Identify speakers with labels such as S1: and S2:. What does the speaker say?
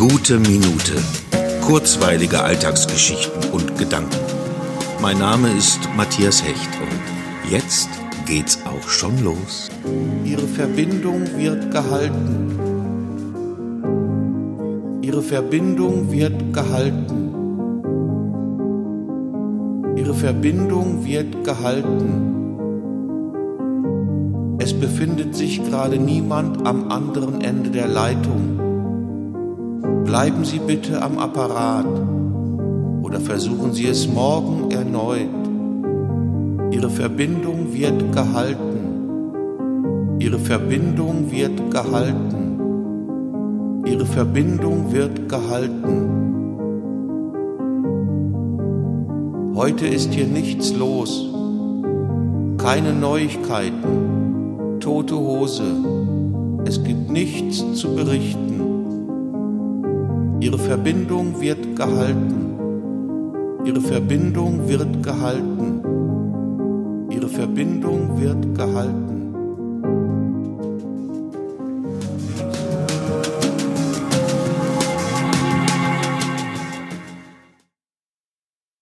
S1: Gute Minute. Kurzweilige Alltagsgeschichten und Gedanken. Mein Name ist Matthias Hecht und jetzt geht's auch schon los.
S2: Ihre Verbindung wird gehalten. Ihre Verbindung wird gehalten. Ihre Verbindung wird gehalten. Es befindet sich gerade niemand am anderen Ende der Leitung. Bleiben Sie bitte am Apparat oder versuchen Sie es morgen erneut. Ihre Verbindung wird gehalten. Ihre Verbindung wird gehalten. Ihre Verbindung wird gehalten. Heute ist hier nichts los. Keine Neuigkeiten tote Hose. Es gibt nichts zu berichten. Ihre Verbindung wird gehalten. Ihre Verbindung wird gehalten. Ihre Verbindung wird gehalten.